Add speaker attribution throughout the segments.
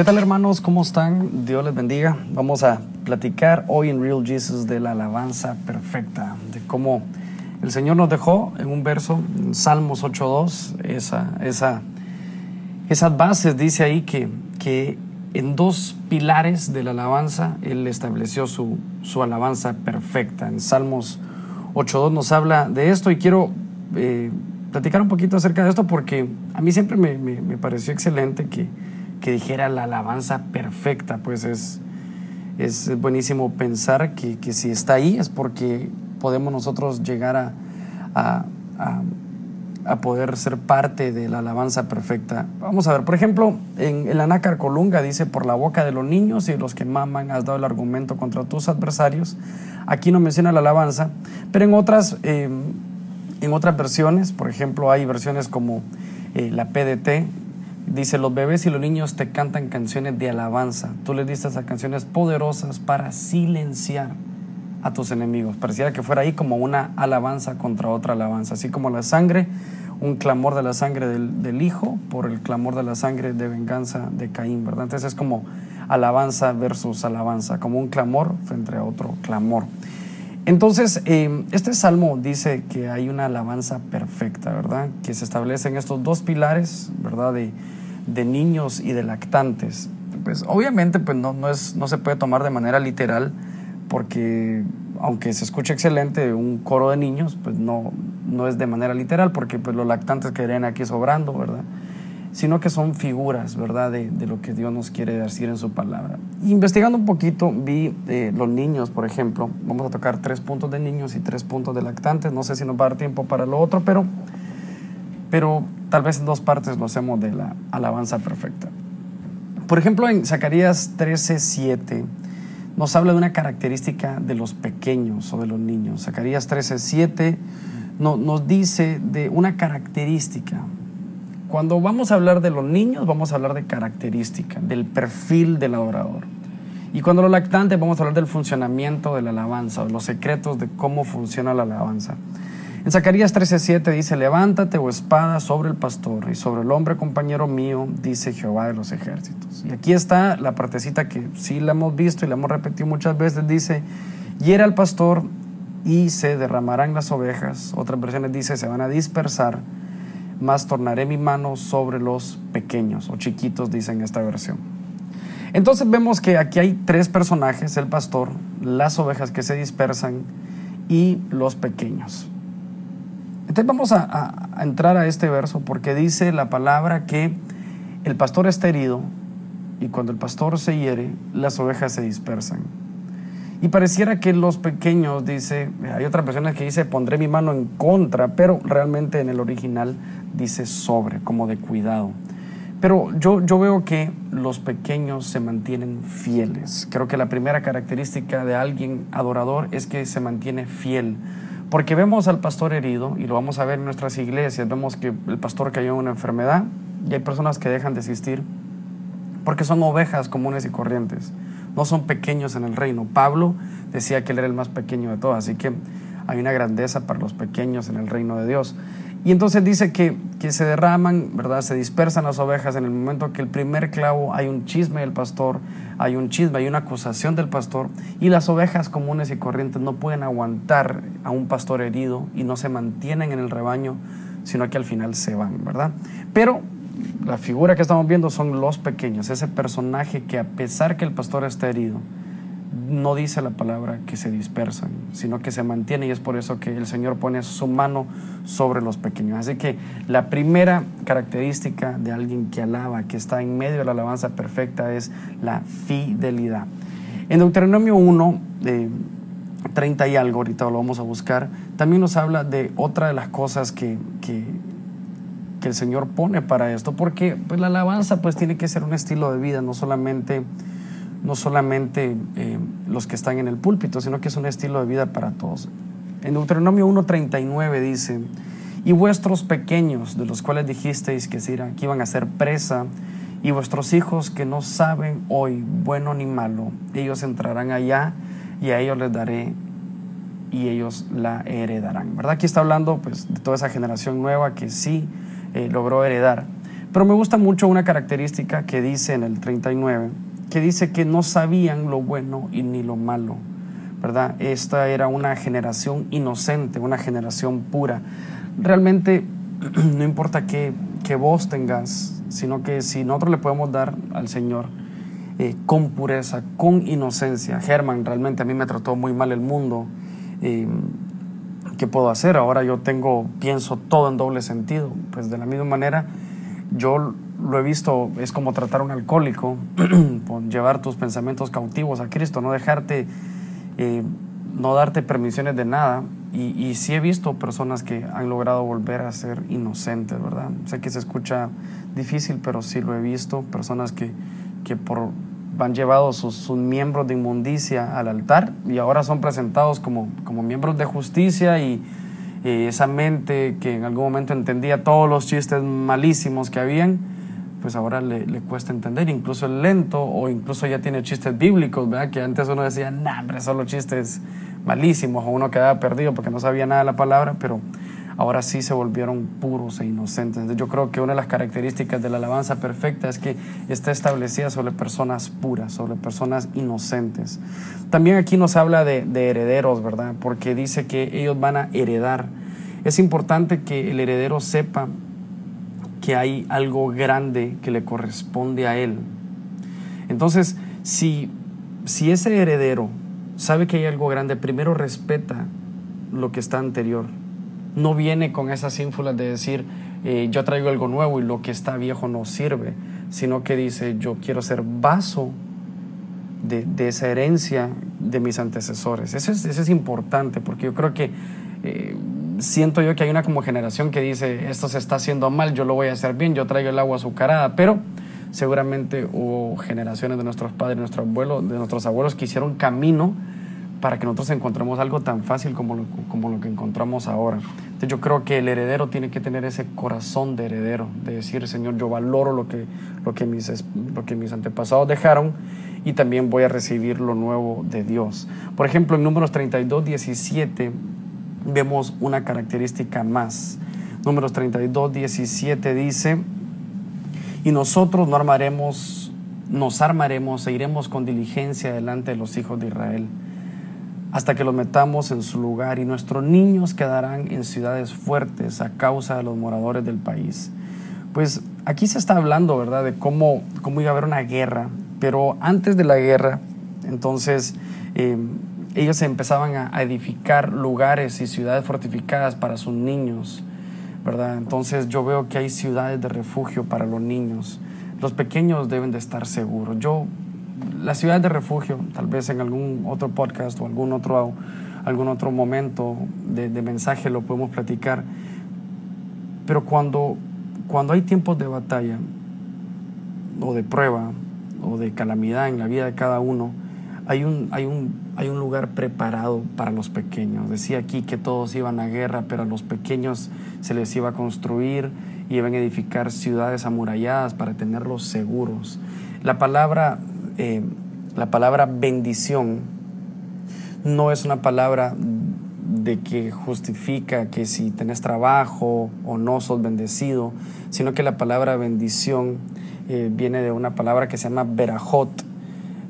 Speaker 1: ¿Qué tal hermanos? ¿Cómo están? Dios les bendiga. Vamos a platicar hoy en Real Jesus de la alabanza perfecta, de cómo el Señor nos dejó en un verso, en Salmos 8.2, esa, esa, esas bases, dice ahí que, que en dos pilares de la alabanza Él estableció su, su alabanza perfecta. En Salmos 8.2 nos habla de esto y quiero eh, platicar un poquito acerca de esto porque a mí siempre me, me, pareció excelente que, que, dijera la alabanza perfecta, pues es, es buenísimo pensar que, que, si está ahí es porque podemos nosotros llegar a, a, a, poder ser parte de la alabanza perfecta. Vamos a ver, por ejemplo, en el Anácar Colunga dice, por la boca de los niños y los que maman has dado el argumento contra tus adversarios. Aquí no menciona la alabanza, pero en otras... Eh, en otras versiones, por ejemplo, hay versiones como eh, la PDT, dice, los bebés y los niños te cantan canciones de alabanza. Tú les diste canciones poderosas para silenciar a tus enemigos. Pareciera que fuera ahí como una alabanza contra otra alabanza, así como la sangre, un clamor de la sangre del, del, hijo por el clamor de la sangre de venganza de Caín, ¿verdad? Entonces es como alabanza versus alabanza, como un clamor frente a otro clamor. Entonces, eh, este salmo dice que hay una alabanza perfecta, ¿verdad? Que se establecen estos dos pilares, ¿verdad? De, niños y de lactantes. Pues obviamente pues no, no, es, no se puede tomar de manera literal porque aunque se escuche excelente un coro de niños, pues no, no es de manera literal porque pues los lactantes quedarían aquí sobrando, ¿verdad? Sino que son figuras, ¿verdad?, de, lo que Dios nos quiere decir en su palabra. Investigando un poquito, vi eh, los niños, por ejemplo, vamos a tocar tres puntos de niños y tres puntos de lactantes, no sé si nos va a dar tiempo para lo otro, pero, pero tal vez en dos partes lo hacemos de la alabanza perfecta. Por ejemplo, en Zacarías 13, 7, nos habla de una característica de los pequeños o de los niños. Zacarías 13, 7 no, nos dice de una característica cuando vamos a hablar de los niños, vamos a hablar de característica, del perfil del adorador. Y cuando los lactantes, vamos a hablar del funcionamiento de la alabanza, de los secretos de cómo funciona la alabanza. En Zacarías 13:7 dice, levántate o oh espada sobre el pastor y sobre el hombre compañero mío, dice Jehová de los ejércitos. Y aquí está la partecita que sí la hemos visto y la hemos repetido muchas veces, dice, hiera al pastor y se derramarán las ovejas. Otras versiones dice, se van a dispersar más tornaré mi mano sobre los pequeños o chiquitos, dice en esta versión. Entonces vemos que aquí hay tres personajes, el pastor, las ovejas que se dispersan y los pequeños. Entonces vamos a, entrar a este verso porque dice la palabra que el pastor está herido y cuando el pastor se hiere, las ovejas se dispersan. Y pareciera que los pequeños, dice, hay otras personas que dice, pondré mi mano en contra, pero realmente en el original dice sobre, como de cuidado. Pero yo, yo veo que los pequeños se mantienen fieles. Creo que la primera característica de alguien adorador es que se mantiene fiel. Porque vemos al pastor herido, y lo vamos a ver en nuestras iglesias, vemos que el pastor cayó en una enfermedad y hay personas que dejan de asistir porque son ovejas comunes y corrientes, no son pequeños en el reino. Pablo decía que él era el más pequeño de todos, así que hay una grandeza para los pequeños en el reino de Dios. Y entonces dice que, que, se derraman, ¿verdad? Se dispersan las ovejas en el momento que el primer clavo hay un chisme del pastor, hay un chisme, hay una acusación del pastor, y las ovejas comunes y corrientes no pueden aguantar a un pastor herido y no se mantienen en el rebaño, sino que al final se van, ¿verdad? Pero la figura que estamos viendo son los pequeños, ese personaje que a pesar que el pastor está herido, no dice la palabra que se dispersan, sino que se mantiene y es por eso que el Señor pone su mano sobre los pequeños. Así que la primera característica de alguien que alaba, que está en medio de la alabanza perfecta, es la fidelidad. En Deuteronomio 1, de 30 y algo, ahorita lo vamos a buscar, también nos habla de otra de las cosas que, que el Señor pone para esto, porque pues, la alabanza pues tiene que ser un estilo de vida, no solamente no solamente eh, los que están en el púlpito, sino que es un estilo de vida para todos. En Deuteronomio 1.39 dice, y vuestros pequeños, de los cuales dijisteis que, que iban a ser presa, y vuestros hijos que no saben hoy bueno ni malo, ellos entrarán allá y a ellos les daré y ellos la heredarán. ¿Verdad? Aquí está hablando pues, de toda esa generación nueva que sí eh, logró heredar. Pero me gusta mucho una característica que dice en el 39, que dice que no sabían lo bueno y ni lo malo. ¿verdad? Esta era una generación inocente, una generación pura. Realmente no importa qué, qué voz tengas, sino que si nosotros le podemos dar al Señor eh, con pureza, con inocencia. Germán, realmente a mí me trató muy mal el mundo. Eh, ¿Qué puedo hacer? Ahora yo tengo, pienso todo en doble sentido. Pues de la misma manera, yo lo he visto, es como tratar a un alcohólico, llevar tus pensamientos cautivos a Cristo, no dejarte eh, no darte permisiones de nada. Y, y, sí he visto personas que han logrado volver a ser inocentes, ¿verdad? Sé que se escucha difícil, pero sí lo he visto. Personas que, que por, han llevado sus, sus, miembros de inmundicia al altar y ahora son presentados como, como miembros de justicia y, y esa mente que en algún momento entendía todos los chistes malísimos que habían, pues ahora le, le, cuesta entender, incluso el lento o incluso ya tiene chistes bíblicos, ¿verdad? Que antes uno decía, nah, hombre, solo chistes malísimos o uno quedaba perdido porque no sabía nada de la palabra, pero ahora sí se volvieron puros e inocentes. Yo creo que una de las características de la alabanza perfecta es que está establecida sobre personas puras, sobre personas inocentes. También aquí nos habla de, de herederos, ¿verdad? Porque dice que ellos van a heredar. Es importante que el heredero sepa que hay algo grande que le corresponde a él. Entonces, si, si ese heredero sabe que hay algo grande, primero respeta lo que está anterior. No viene con esas ínfulas de decir, eh, yo traigo algo nuevo y lo que está viejo no sirve, sino que dice, yo quiero ser vaso de, de esa herencia de mis antecesores. Eso es, eso es importante porque yo creo que... Eh, siento yo que hay una como generación que dice, esto se está haciendo mal, yo lo voy a hacer bien, yo traigo el agua azucarada, pero seguramente hubo generaciones de nuestros padres, nuestros abuelos, de nuestros abuelos que hicieron camino para que nosotros encontremos algo tan fácil como lo, como lo que encontramos ahora. Entonces yo creo que el heredero tiene que tener ese corazón de heredero, de decir, Señor, yo valoro lo que, lo que, mis, lo que mis antepasados dejaron y también voy a recibir lo nuevo de Dios. Por ejemplo, en números 32, 17 vemos una característica más. Números 32, 17 dice, y nosotros no armaremos, nos armaremos e iremos con diligencia delante de los hijos de Israel, hasta que los metamos en su lugar, y nuestros niños quedarán en ciudades fuertes a causa de los moradores del país. Pues aquí se está hablando, ¿verdad?, de cómo, cómo iba a haber una guerra, pero antes de la guerra, entonces, eh, ellos empezaban a edificar lugares y ciudades fortificadas para sus niños, ¿verdad? Entonces yo veo que hay ciudades de refugio para los niños. Los pequeños deben de estar seguros. Yo, las ciudades de refugio, tal vez en algún otro podcast o algún otro, algún otro momento de, de mensaje lo podemos platicar, pero cuando, cuando hay tiempos de batalla o de prueba o de calamidad en la vida de cada uno, hay un, hay un hay un lugar preparado para los pequeños. Decía aquí que todos iban a guerra, pero a los pequeños se les iba a construir y iban a edificar ciudades amuralladas para tenerlos seguros. La palabra, eh, la palabra bendición no es una palabra de que justifica que si tenés trabajo o no sos bendecido, sino que la palabra bendición eh, viene de una palabra que se llama berajot,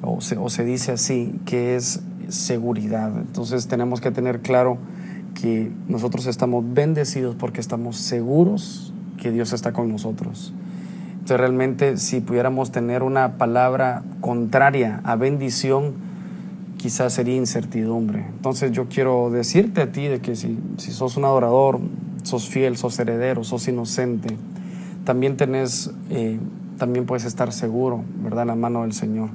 Speaker 1: o se, o se dice así, que es seguridad. Entonces tenemos que tener claro que nosotros estamos bendecidos porque estamos seguros que Dios está con nosotros. Entonces realmente si pudiéramos tener una palabra contraria a bendición, quizás sería incertidumbre. Entonces yo quiero decirte a ti de que si, si sos un adorador, sos fiel, sos heredero, sos inocente, también tenés, eh, también puedes estar seguro, ¿verdad? En la mano del Señor.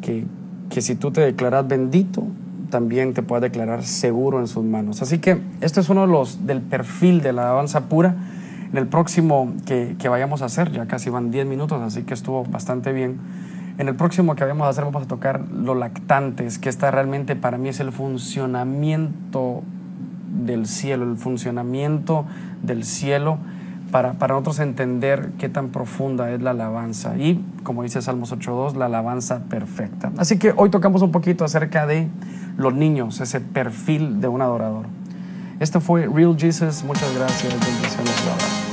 Speaker 1: Que, que si tú te declaras bendito, también te puedes declarar seguro en sus manos. Así que este es uno de los del perfil de la alabanza pura. En el próximo que, que vayamos a hacer, ya casi van 10 minutos, así que estuvo bastante bien. En el próximo que vayamos a hacer vamos a tocar los lactantes, que esta realmente para mí es el funcionamiento del cielo, el funcionamiento del cielo para, para nosotros entender qué tan profunda es la alabanza. Y, como dice Salmos 8.2, la alabanza perfecta. Así que hoy tocamos un poquito acerca de los niños, ese perfil de un adorador. Esto fue Real Jesus. Muchas gracias. Bendiciones.